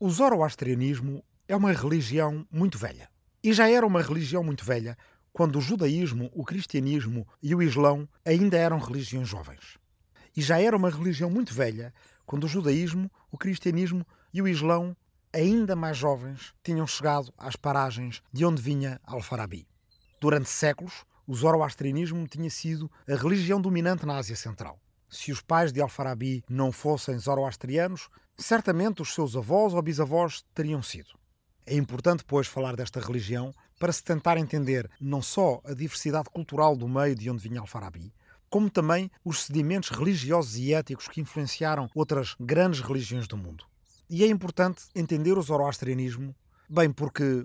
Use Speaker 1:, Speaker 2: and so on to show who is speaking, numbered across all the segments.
Speaker 1: O zoroastrianismo é uma religião muito velha. E já era uma religião muito velha quando o judaísmo, o cristianismo e o islão ainda eram religiões jovens. E já era uma religião muito velha quando o judaísmo, o cristianismo e o islão, ainda mais jovens, tinham chegado às paragens de onde vinha Al-Farabi. Durante séculos, o zoroastrianismo tinha sido a religião dominante na Ásia Central. Se os pais de Al-Farabi não fossem zoroastrianos, certamente os seus avós ou bisavós teriam sido. É importante, pois, falar desta religião para se tentar entender não só a diversidade cultural do meio de onde vinha Al-Farabi, como também os sedimentos religiosos e éticos que influenciaram outras grandes religiões do mundo. E é importante entender o zoroastrianismo, bem, porque,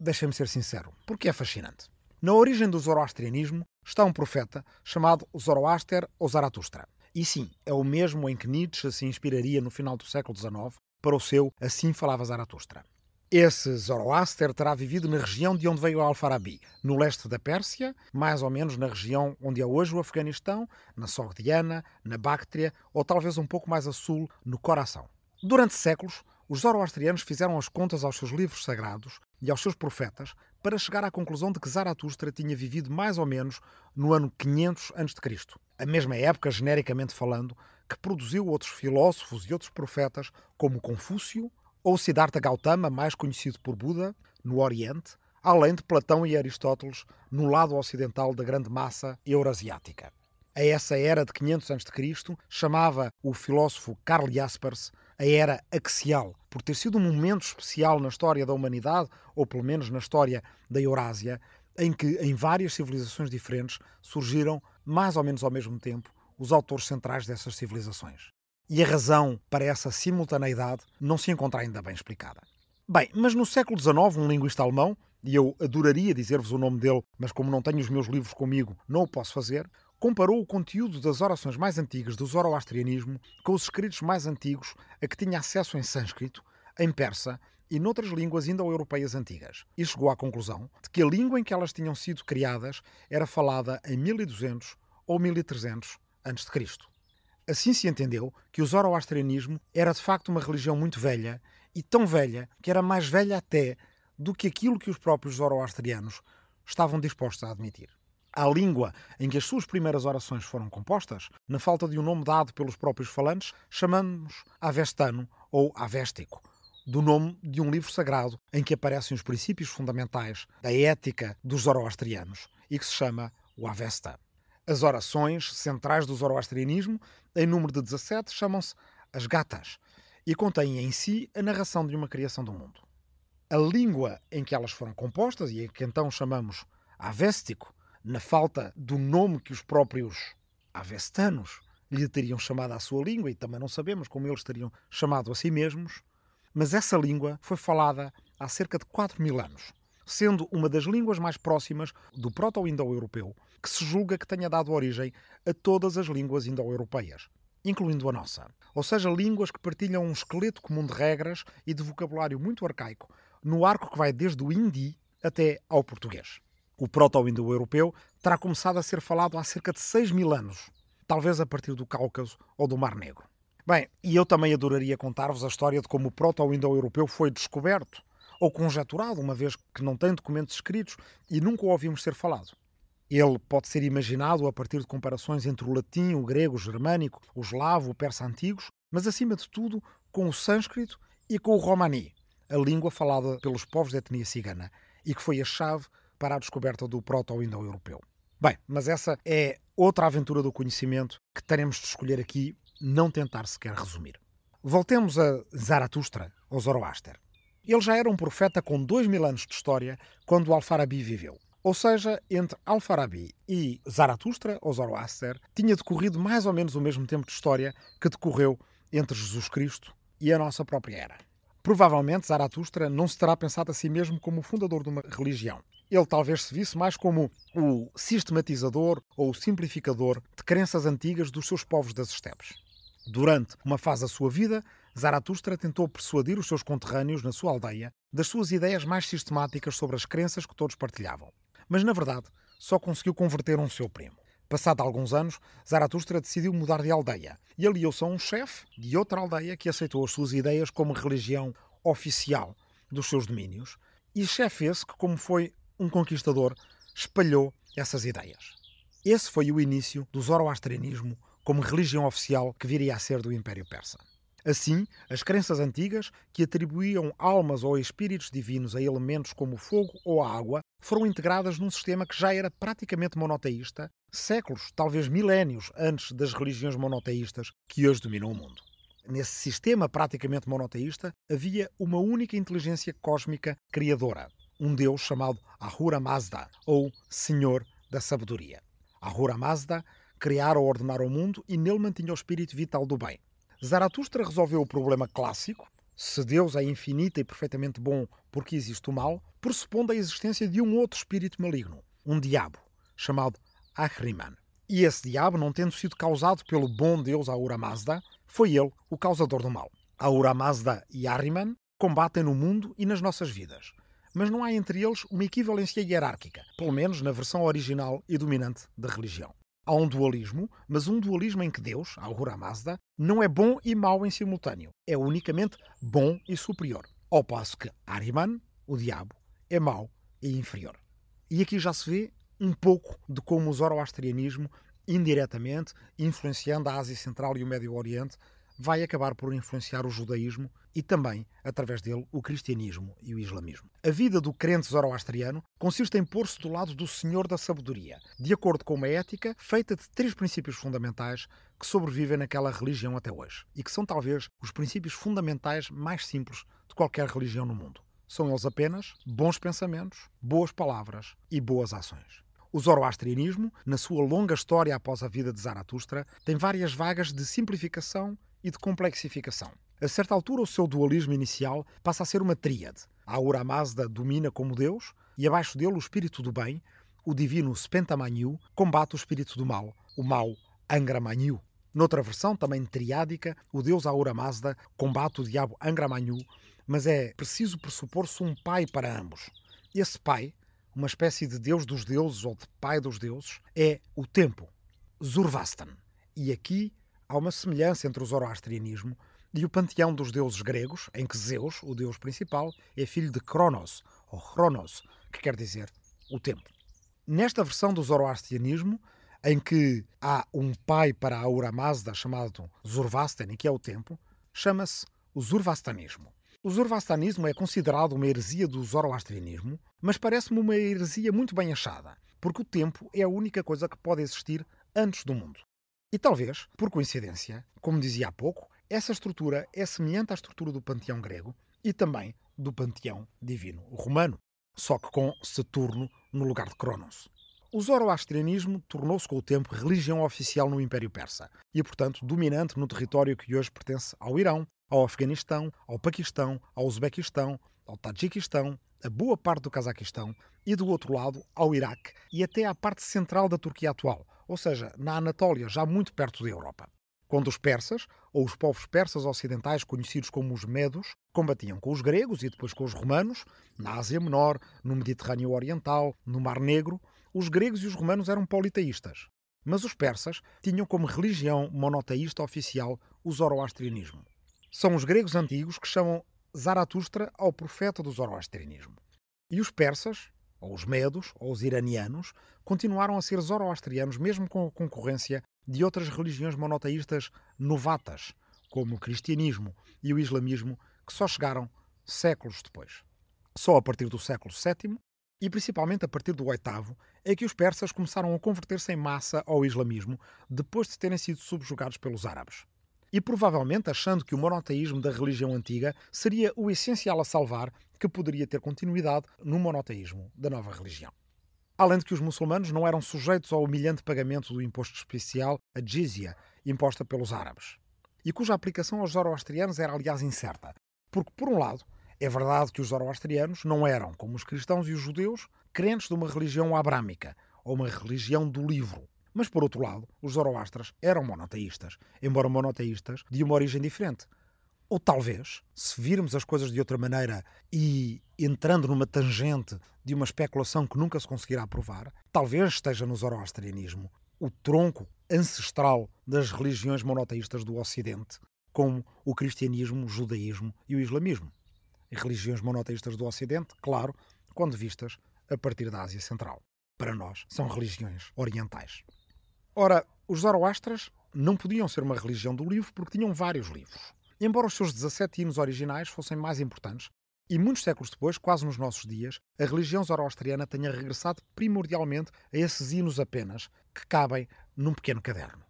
Speaker 1: deixem-me ser sincero, porque é fascinante. Na origem do zoroastrianismo está um profeta chamado Zoroaster ou Zaratustra. E sim, é o mesmo em que Nietzsche se inspiraria no final do século XIX para o seu Assim Falava Zaratustra. Esse Zoroaster terá vivido na região de onde veio Al-Farabi, no leste da Pérsia, mais ou menos na região onde é hoje o Afeganistão, na Sogdiana, na Bactria ou talvez um pouco mais a sul, no Coração. Durante séculos, os zoroastrianos fizeram as contas aos seus livros sagrados e aos seus profetas para chegar à conclusão de que Zaratustra tinha vivido mais ou menos no ano 500 a.C., a mesma época, genericamente falando, que produziu outros filósofos e outros profetas como Confúcio ou Siddhartha Gautama, mais conhecido por Buda, no Oriente, além de Platão e Aristóteles no lado ocidental da grande massa eurasiática. A essa era de 500 a.C. chamava o filósofo Karl Jaspers a era axial, por ter sido um momento especial na história da humanidade, ou pelo menos na história da Eurásia, em que em várias civilizações diferentes surgiram, mais ou menos ao mesmo tempo, os autores centrais dessas civilizações. E a razão para essa simultaneidade não se encontra ainda bem explicada. Bem, mas no século XIX, um linguista alemão, e eu adoraria dizer-vos o nome dele, mas como não tenho os meus livros comigo, não o posso fazer, comparou o conteúdo das orações mais antigas do zoroastrianismo com os escritos mais antigos a que tinha acesso em sânscrito, em persa e noutras línguas indo-europeias antigas, e chegou à conclusão de que a língua em que elas tinham sido criadas era falada em 1200 ou 1300 a.C. Assim se entendeu que o zoroastrianismo era de facto uma religião muito velha e tão velha que era mais velha até do que aquilo que os próprios zoroastrianos estavam dispostos a admitir à língua em que as suas primeiras orações foram compostas, na falta de um nome dado pelos próprios falantes, chamamos Avestano ou Avéstico, do nome de um livro sagrado em que aparecem os princípios fundamentais da ética dos zoroastrianos e que se chama o Avesta. As orações centrais do zoroastrianismo, em número de 17, chamam-se as Gatas e contêm em si a narração de uma criação do mundo. A língua em que elas foram compostas, e que então chamamos Avéstico, na falta do nome que os próprios avestanos lhe teriam chamado à sua língua, e também não sabemos como eles teriam chamado a si mesmos, mas essa língua foi falada há cerca de 4 mil anos, sendo uma das línguas mais próximas do proto-indo-europeu, que se julga que tenha dado origem a todas as línguas indo-europeias, incluindo a nossa. Ou seja, línguas que partilham um esqueleto comum de regras e de vocabulário muito arcaico, no arco que vai desde o hindi até ao português. O proto-indo-europeu terá começado a ser falado há cerca de 6 mil anos, talvez a partir do Cáucaso ou do Mar Negro. Bem, e eu também adoraria contar-vos a história de como o proto-indo-europeu foi descoberto ou conjeturado, uma vez que não tem documentos escritos e nunca o ouvimos ser falado. Ele pode ser imaginado a partir de comparações entre o latim, o grego, o germânico, o eslavo, o persa antigos, mas acima de tudo com o sânscrito e com o romani, a língua falada pelos povos da etnia cigana, e que foi a chave para a descoberta do proto-indo-europeu. Bem, mas essa é outra aventura do conhecimento que teremos de escolher aqui, não tentar sequer resumir. Voltemos a Zaratustra, ou Zoroaster. Ele já era um profeta com dois mil anos de história quando Al-Farabi viveu. Ou seja, entre Al-Farabi e Zaratustra, ou Zoroaster, tinha decorrido mais ou menos o mesmo tempo de história que decorreu entre Jesus Cristo e a nossa própria era. Provavelmente Zaratustra não se terá pensado a si mesmo como o fundador de uma religião. Ele talvez se visse mais como o sistematizador ou o simplificador de crenças antigas dos seus povos das estepes. Durante uma fase da sua vida, Zaratustra tentou persuadir os seus conterrâneos na sua aldeia das suas ideias mais sistemáticas sobre as crenças que todos partilhavam. Mas, na verdade, só conseguiu converter um seu primo. Passado alguns anos, Zaratustra decidiu mudar de aldeia e aliou-se a um chefe de outra aldeia que aceitou as suas ideias como religião oficial dos seus domínios, e chefe esse que, como foi um conquistador, espalhou essas ideias. Esse foi o início do zoroastrianismo como religião oficial que viria a ser do Império Persa. Assim, as crenças antigas, que atribuíam almas ou espíritos divinos a elementos como o fogo ou a água, foram integradas num sistema que já era praticamente monoteísta, séculos, talvez milénios antes das religiões monoteístas que hoje dominam o mundo. Nesse sistema praticamente monoteísta havia uma única inteligência cósmica criadora, um deus chamado Ahura Mazda, ou Senhor da Sabedoria. Ahura Mazda criara ou ordenar o mundo e nele mantinha o espírito vital do bem. Zaratustra resolveu o problema clássico, se Deus é infinito e perfeitamente bom porque existe o mal, pressupondo a existência de um outro espírito maligno, um diabo, chamado Ahriman. E esse diabo, não tendo sido causado pelo bom Deus Ahura Mazda, foi ele o causador do mal. Ahura Mazda e Ahriman combatem no mundo e nas nossas vidas. Mas não há entre eles uma equivalência hierárquica, pelo menos na versão original e dominante da religião. Há um dualismo, mas um dualismo em que Deus, Ahura Mazda, não é bom e mau em simultâneo. É unicamente bom e superior. Ao passo que Ahriman, o diabo, é mau e inferior. E aqui já se vê um pouco de como o zoroastrianismo, indiretamente, influenciando a Ásia Central e o Médio Oriente, vai acabar por influenciar o judaísmo e também, através dele, o cristianismo e o islamismo. A vida do crente zoroastriano consiste em pôr-se do lado do Senhor da Sabedoria, de acordo com uma ética feita de três princípios fundamentais que sobrevivem naquela religião até hoje e que são talvez os princípios fundamentais mais simples de qualquer religião no mundo. São eles apenas bons pensamentos, boas palavras e boas ações. O zoroastrianismo, na sua longa história após a vida de Zaratustra, tem várias vagas de simplificação e de complexificação. A certa altura, o seu dualismo inicial passa a ser uma tríade. A Aura Mazda domina como Deus e abaixo dele o espírito do bem, o divino Spentamanyu, combate o espírito do mal, o mau Angramanyu. Noutra versão, também triádica, o deus Aura Mazda combate o diabo Angramanyu, mas é preciso pressupor-se um pai para ambos. Esse pai, uma espécie de deus dos deuses ou de pai dos deuses, é o tempo, Zurvastan. E aqui há uma semelhança entre o zoroastrianismo e o panteão dos deuses gregos, em que Zeus, o deus principal, é filho de Cronos, ou Chronos, que quer dizer o tempo. Nesta versão do zoroastrianismo, em que há um pai para a Aura Mazda chamado Zurvastan, que é o tempo, chama-se o Zurvastanismo. O Zoroastrianismo é considerado uma heresia do zoroastrianismo, mas parece-me uma heresia muito bem achada, porque o tempo é a única coisa que pode existir antes do mundo. E talvez, por coincidência, como dizia há pouco, essa estrutura é semelhante à estrutura do panteão grego e também do panteão divino romano, só que com Saturno no lugar de Cronos. O zoroastrianismo tornou-se com o tempo religião oficial no Império Persa e, portanto, dominante no território que hoje pertence ao Irão, ao Afeganistão, ao Paquistão, ao Uzbequistão, ao Tajiquistão, a boa parte do Cazaquistão e, do outro lado, ao Iraque e até à parte central da Turquia atual, ou seja, na Anatólia, já muito perto da Europa. Quando os persas, ou os povos persas ocidentais conhecidos como os medos, combatiam com os gregos e depois com os romanos, na Ásia Menor, no Mediterrâneo Oriental, no Mar Negro, os gregos e os romanos eram politeístas. Mas os persas tinham como religião monoteísta oficial o zoroastrianismo. São os gregos antigos que chamam Zaratustra ao profeta do zoroastrianismo. E os persas, ou os medos, ou os iranianos, continuaram a ser zoroastrianos mesmo com a concorrência de outras religiões monoteístas novatas, como o cristianismo e o islamismo, que só chegaram séculos depois. Só a partir do século VII e principalmente a partir do VIII é que os persas começaram a converter-se em massa ao islamismo depois de terem sido subjugados pelos árabes e provavelmente achando que o monoteísmo da religião antiga seria o essencial a salvar que poderia ter continuidade no monoteísmo da nova religião. Além de que os muçulmanos não eram sujeitos ao humilhante pagamento do imposto especial, a jizya, imposta pelos árabes, e cuja aplicação aos zoroastrianos era aliás incerta, porque, por um lado, é verdade que os zoroastrianos não eram, como os cristãos e os judeus, crentes de uma religião abrâmica, ou uma religião do livro, mas, por outro lado, os zoroastras eram monoteístas, embora monoteístas de uma origem diferente. Ou talvez, se virmos as coisas de outra maneira e entrando numa tangente de uma especulação que nunca se conseguirá provar, talvez esteja no zoroastrianismo o tronco ancestral das religiões monoteístas do Ocidente, como o cristianismo, o judaísmo e o islamismo. religiões monoteístas do Ocidente, claro, quando vistas a partir da Ásia Central. Para nós, são religiões orientais. Ora, os Zoroastras não podiam ser uma religião do livro porque tinham vários livros. Embora os seus 17 hinos originais fossem mais importantes, e muitos séculos depois, quase nos nossos dias, a religião zoroastriana tenha regressado primordialmente a esses hinos apenas, que cabem num pequeno caderno.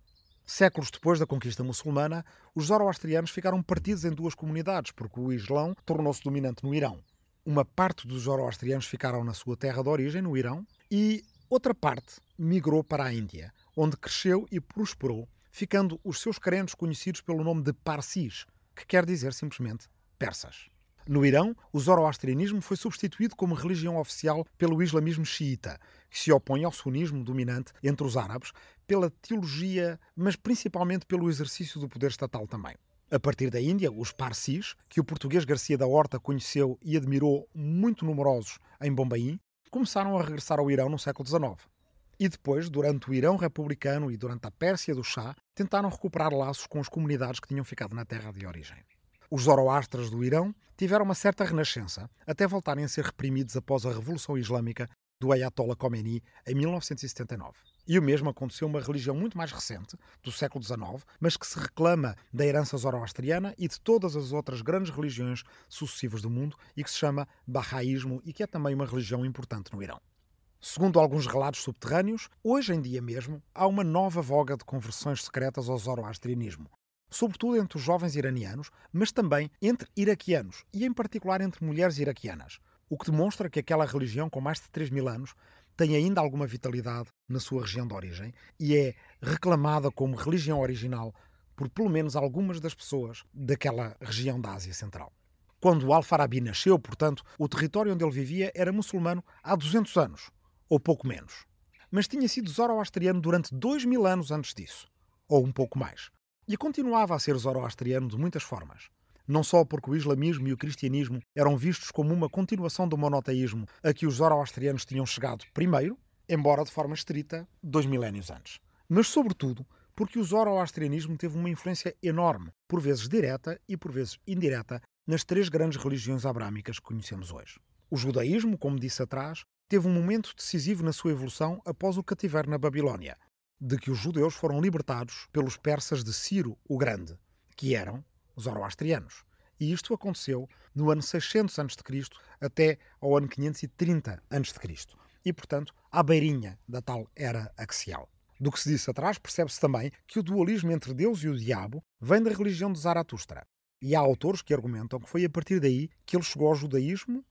Speaker 1: Séculos depois da conquista muçulmana, os zoroastrianos ficaram partidos em duas comunidades, porque o Islão tornou-se dominante no Irão. Uma parte dos zoroastrianos ficaram na sua terra de origem, no Irão, e outra parte migrou para a Índia, onde cresceu e prosperou, ficando os seus crentes conhecidos pelo nome de Parsis, que quer dizer simplesmente persas. No Irão, o zoroastrianismo foi substituído como religião oficial pelo islamismo xiita, que se opõe ao sunismo dominante entre os árabes, pela teologia, mas principalmente pelo exercício do poder estatal também. A partir da Índia, os Parsis, que o português Garcia da Horta conheceu e admirou muito numerosos em Bombaim, começaram a regressar ao Irão no século XIX. E depois, durante o Irão republicano e durante a Pérsia do Shah, tentaram recuperar laços com as comunidades que tinham ficado na terra de origem. Os zoroastras do Irão tiveram uma certa renascença, até voltarem a ser reprimidos após a Revolução Islâmica do Ayatollah Khomeini em 1979. E o mesmo aconteceu uma religião muito mais recente, do século XIX, mas que se reclama da herança zoroastriana e de todas as outras grandes religiões sucessivas do mundo e que se chama Bahá'ísmo e que é também uma religião importante no Irão. Segundo alguns relatos subterrâneos, hoje em dia mesmo há uma nova voga de conversões secretas ao zoroastrianismo, sobretudo entre os jovens iranianos, mas também entre iraquianos e, em particular, entre mulheres iraquianas, o que demonstra que aquela religião, com mais de 3 mil anos, tem ainda alguma vitalidade na sua região de origem e é reclamada como religião original por pelo menos algumas das pessoas daquela região da Ásia Central. Quando Al-Farabi nasceu, portanto, o território onde ele vivia era muçulmano há 200 anos, ou pouco menos. Mas tinha sido zoroastriano durante 2 mil anos antes disso, ou um pouco mais. E continuava a ser zoroastriano de muitas formas. Não só porque o islamismo e o cristianismo eram vistos como uma continuação do monoteísmo a que os zoroastrianos tinham chegado primeiro, embora de forma estrita, dois milénios antes. Mas, sobretudo, porque o zoroastrianismo teve uma influência enorme, por vezes direta e por vezes indireta, nas três grandes religiões abrâmicas que conhecemos hoje. O judaísmo, como disse atrás, teve um momento decisivo na sua evolução após o cativeiro na Babilónia, de que os judeus foram libertados pelos persas de Ciro o Grande, que eram zoroastrianos. E isto aconteceu no ano 600 a.C. até ao ano 530 a.C. E, portanto, à beirinha da tal era axial. Do que se disse atrás, percebe-se também que o dualismo entre Deus e o diabo vem da religião de Zaratustra. E há autores que argumentam que foi a partir daí que ele chegou ao judaísmo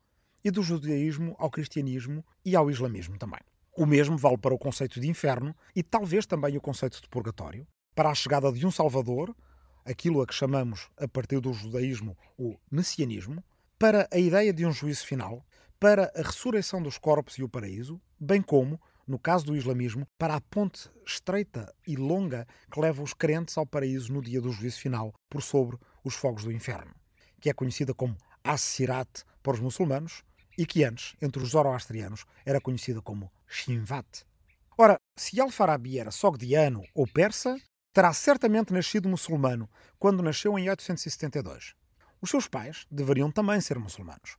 Speaker 1: e do judaísmo ao cristianismo e ao islamismo também. O mesmo vale para o conceito de inferno e talvez também o conceito de purgatório, para a chegada de um Salvador, aquilo a que chamamos, a partir do judaísmo, o messianismo, para a ideia de um juízo final, para a ressurreição dos corpos e o paraíso, bem como, no caso do islamismo, para a ponte estreita e longa que leva os crentes ao paraíso no dia do juízo final, por sobre os fogos do inferno, que é conhecida como As-Sirat para os muçulmanos e que antes, entre os zoroastrianos, era conhecida como Shinvat. Ora, se Al-Farabi era sogdiano ou persa, terá certamente nascido muçulmano quando nasceu em 872. Os seus pais deveriam também ser muçulmanos.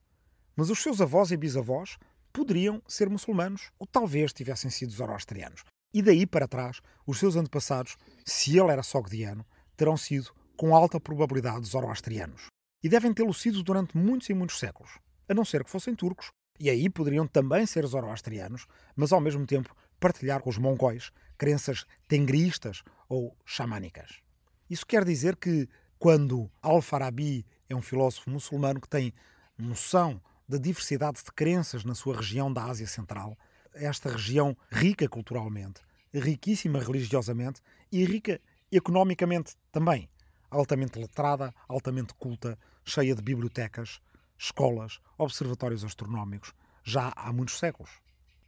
Speaker 1: Mas os seus avós e bisavós poderiam ser muçulmanos ou talvez tivessem sido zoroastrianos. E daí para trás, os seus antepassados, se ele era sogdiano, terão sido, com alta probabilidade, zoroastrianos. E devem tê-lo sido durante muitos e muitos séculos a não ser que fossem turcos, e aí poderiam também ser zoroastrianos, mas ao mesmo tempo partilhar com os mongóis crenças tengriistas ou xamânicas. Isso quer dizer que quando Al-Farabi é um filósofo muçulmano que tem noção da diversidade de crenças na sua região da Ásia Central, esta região rica culturalmente, riquíssima religiosamente e rica economicamente também, altamente letrada, altamente culta, cheia de bibliotecas, escolas, observatórios astronómicos, já há muitos séculos.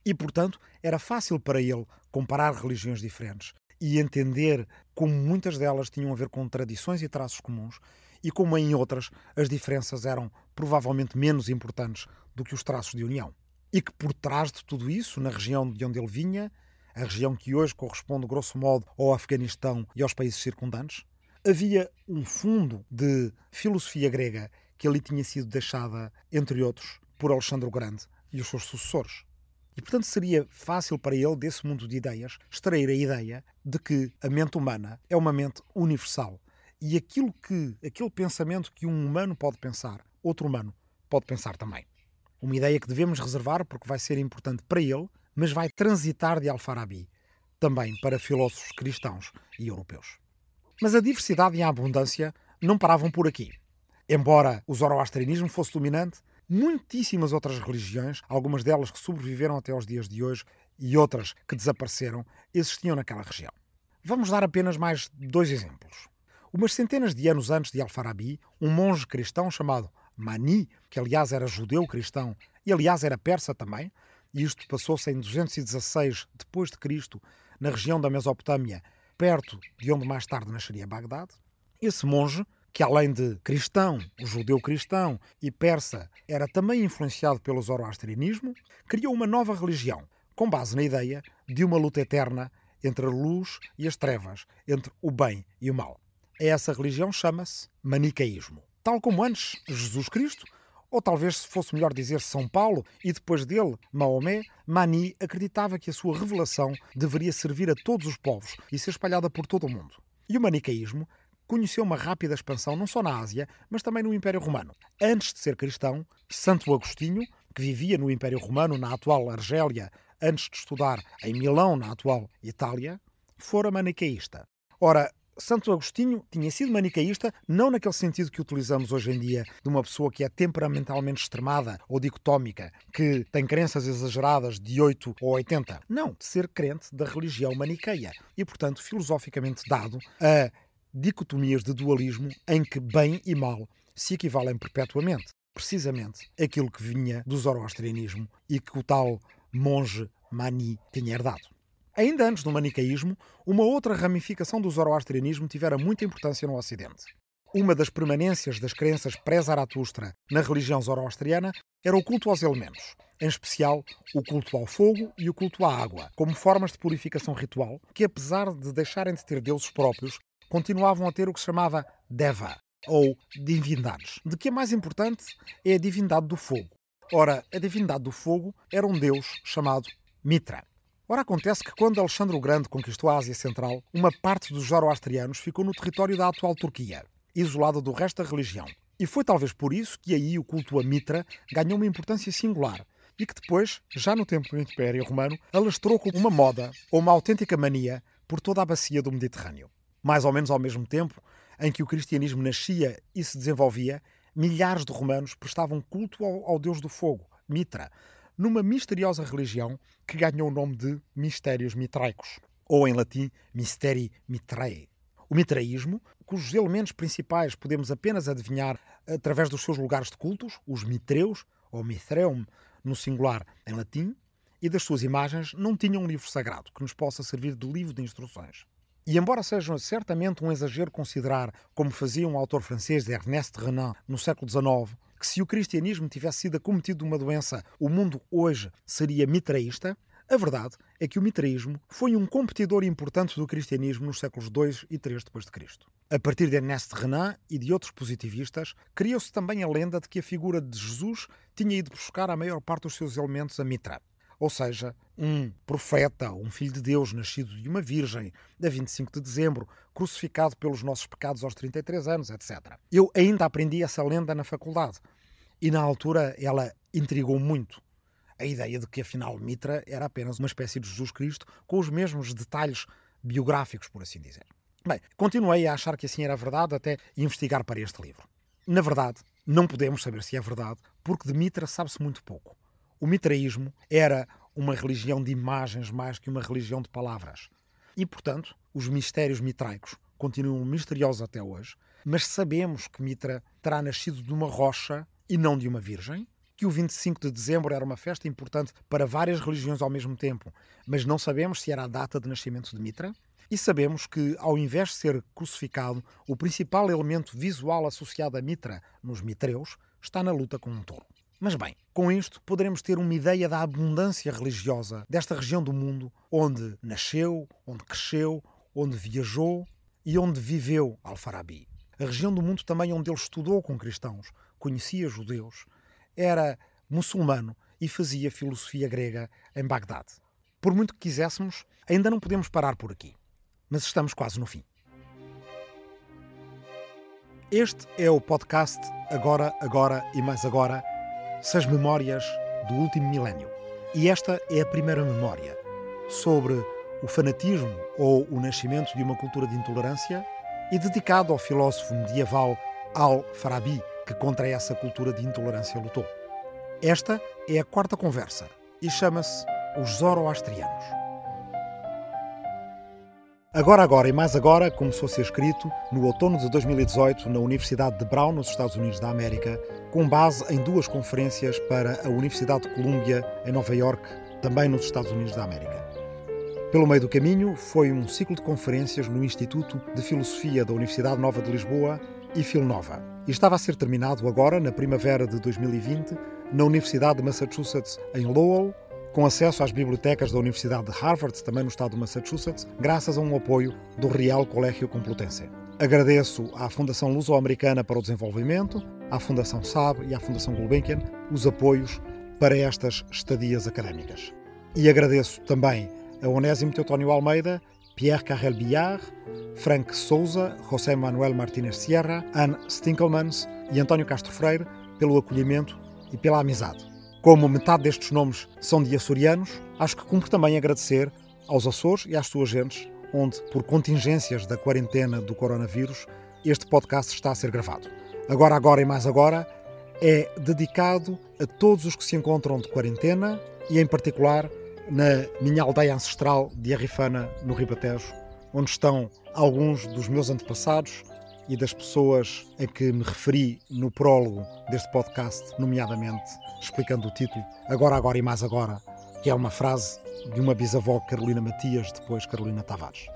Speaker 1: E, portanto, era fácil para ele comparar religiões diferentes e entender como muitas delas tinham a ver com tradições e traços comuns e como em outras as diferenças eram provavelmente menos importantes do que os traços de união. E que por trás de tudo isso, na região de onde ele vinha, a região que hoje corresponde grosso modo ao Afeganistão e aos países circundantes, havia um fundo de filosofia grega que ali tinha sido deixada, entre outros, por Alexandre o Grande e os seus sucessores. E, portanto, seria fácil para ele, desse mundo de ideias, extrair a ideia de que a mente humana é uma mente universal. E aquilo que, aquele pensamento que um humano pode pensar, outro humano pode pensar também. Uma ideia que devemos reservar porque vai ser importante para ele, mas vai transitar de Al-Farabi também para filósofos cristãos e europeus. Mas a diversidade e a abundância não paravam por aqui. Embora o zoroastrianismo fosse dominante, muitíssimas outras religiões, algumas delas que sobreviveram até aos dias de hoje e outras que desapareceram, existiam naquela região. Vamos dar apenas mais dois exemplos. Umas centenas de anos antes de Al-Farabi, um monge cristão chamado Mani, que aliás era judeu cristão e aliás era persa também, e isto passou-se em 216 depois de Cristo, na região da Mesopotâmia, perto de onde mais tarde nasceria Bagdade. Esse monge, que além de cristão, judeu cristão e persa, era também influenciado pelo zoroastrianismo, criou uma nova religião, com base na ideia de uma luta eterna entre a luz e as trevas, entre o bem e o mal. Essa religião chama-se manicaísmo. Tal como antes Jesus Cristo, ou talvez se fosse melhor dizer São Paulo, e depois dele, Maomé, Mani acreditava que a sua revelação deveria servir a todos os povos e ser espalhada por todo o mundo. E o manicaísmo conheceu uma rápida expansão não só na Ásia, mas também no Império Romano. Antes de ser cristão, Santo Agostinho, que vivia no Império Romano, na atual Argélia, antes de estudar em Milão, na atual Itália, fora manicaísta. Ora, Santo Agostinho tinha sido manicaísta, não naquele sentido que utilizamos hoje em dia, de uma pessoa que é temperamentalmente extremada ou dicotómica, que tem crenças exageradas de 8 ou 80. Não, de ser crente da religião maniqueia e, portanto, filosoficamente dado a dicotomias de dualismo em que bem e mal se equivalem perpetuamente. Precisamente aquilo que vinha do zoroastrianismo e que o tal monge Mani tinha herdado. Ainda antes do manicaísmo, uma outra ramificação do zoroastrianismo tivera muita importância no Ocidente. Uma das permanências das crenças pré-Zaratustra na religião zoroastriana era o culto aos elementos, em especial o culto ao fogo e o culto à água, como formas de purificação ritual que, apesar de deixarem de ter deuses próprios, continuavam a ter o que se chamava Deva, ou divindades, de que a mais importante é a divindade do fogo. Ora, a divindade do fogo era um deus chamado Mitra. Ora, acontece que quando Alexandre o Grande conquistou a Ásia Central, uma parte dos zoroastrianos ficou no território da atual Turquia, isolada do resto da religião. E foi talvez por isso que aí o culto a Mitra ganhou uma importância singular e que depois, já no tempo do Império Romano, alastrou como uma moda ou uma autêntica mania por toda a bacia do Mediterrâneo. Mais ou menos ao mesmo tempo em que o cristianismo nascia e se desenvolvia, milhares de romanos prestavam culto ao, ao deus do fogo, Mitra, numa misteriosa religião que ganhou o nome de Mistérios Mitraicos, ou em latim Mysteri Mitrae. O mitraísmo, cujos elementos principais podemos apenas adivinhar através dos seus lugares de cultos, os mitreus, ou mithreum, no singular em latim, e das suas imagens, não tinham um livro sagrado que nos possa servir de livro de instruções. E embora seja certamente um exagero considerar, como fazia um autor francês, Ernest Renan, no século XIX, que se o cristianismo tivesse sido acometido de uma doença, o mundo hoje seria mitraísta, a verdade é que o mitraísmo foi um competidor importante do cristianismo nos séculos II e III depois de Cristo. A partir de Ernest Renan e de outros positivistas, criou-se também a lenda de que a figura de Jesus tinha ido buscar a maior parte dos seus elementos a Mitra. Ou seja, um profeta, um filho de Deus nascido de uma virgem, a 25 de dezembro, crucificado pelos nossos pecados aos 33 anos, etc. Eu ainda aprendi essa lenda na faculdade e na altura ela intrigou muito. A ideia de que afinal Mitra era apenas uma espécie de Jesus Cristo com os mesmos detalhes biográficos, por assim dizer. Bem, continuei a achar que assim era verdade até investigar para este livro. Na verdade, não podemos saber se é verdade, porque de Mitra sabe-se muito pouco. O mitraísmo era uma religião de imagens mais que uma religião de palavras. E, portanto, os mistérios mitraicos continuam misteriosos até hoje, mas sabemos que Mitra terá nascido de uma rocha e não de uma virgem, que o 25 de dezembro era uma festa importante para várias religiões ao mesmo tempo, mas não sabemos se era a data de nascimento de Mitra. E sabemos que, ao invés de ser crucificado, o principal elemento visual associado a Mitra nos mitreus está na luta com um touro. Mas bem, com isto poderemos ter uma ideia da abundância religiosa desta região do mundo onde nasceu, onde cresceu, onde viajou e onde viveu Al-Farabi. A região do mundo também onde ele estudou com cristãos, conhecia judeus, era muçulmano e fazia filosofia grega em Bagdade. Por muito que quiséssemos, ainda não podemos parar por aqui. Mas estamos quase no fim. Este é o podcast Agora, Agora e Mais Agora, Seis Memórias do Último Milénio. E esta é a primeira memória sobre o fanatismo ou o nascimento de uma cultura de intolerância e dedicado ao filósofo medieval Al-Farabi, que contra essa cultura de intolerância lutou. Esta é a quarta conversa e chama-se Os Zoroastrianos. Agora, agora e mais agora começou a ser escrito no outono de 2018 na Universidade de Brown, nos Estados Unidos da América, com base em duas conferências para a Universidade de Columbia, em Nova York, também nos Estados Unidos da América. Pelo meio do caminho, foi um ciclo de conferências no Instituto de Filosofia da Universidade Nova de Lisboa e Filnova. E estava a ser terminado agora, na primavera de 2020, na Universidade de Massachusetts, em Lowell, com acesso às bibliotecas da Universidade de Harvard, também no estado de Massachusetts, graças a um apoio do Real Colégio Complutense. Agradeço à Fundação Luso-Americana para o Desenvolvimento, à Fundação SAB e à Fundação Gulbenkian os apoios para estas estadias académicas. E agradeço também a Onésimo Teutónio Almeida, Pierre Carrel Billard, Frank Souza, José Manuel Martínez Sierra, Anne Stinkelmans e António Castro Freire pelo acolhimento e pela amizade. Como metade destes nomes são de açorianos, acho que cumpre também agradecer aos Açores e às suas gentes, onde, por contingências da quarentena do coronavírus, este podcast está a ser gravado. Agora, agora e mais agora é dedicado a todos os que se encontram de quarentena e, em particular, na minha aldeia ancestral de Arrifana, no Ribatejo, onde estão alguns dos meus antepassados e das pessoas a que me referi no prólogo deste podcast, nomeadamente explicando o título Agora, Agora e Mais Agora, que é uma frase de uma bisavó Carolina Matias, depois Carolina Tavares.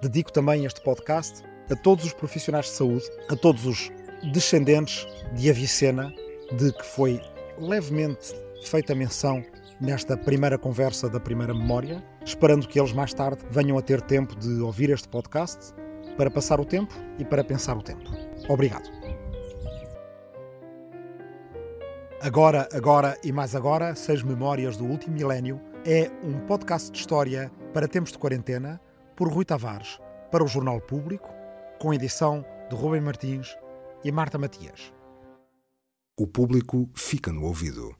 Speaker 1: Dedico também este podcast a todos os profissionais de saúde, a todos os descendentes de Avicena, de que foi levemente feita menção nesta primeira conversa da primeira memória, esperando que eles mais tarde venham a ter tempo de ouvir este podcast para passar o tempo e para pensar o tempo. Obrigado. Agora, agora e mais agora, Seis Memórias do Último Milénio é um podcast de história para tempos de quarentena por Rui Tavares para o Jornal Público, com edição de Rubem Martins e Marta Matias.
Speaker 2: O público fica no ouvido.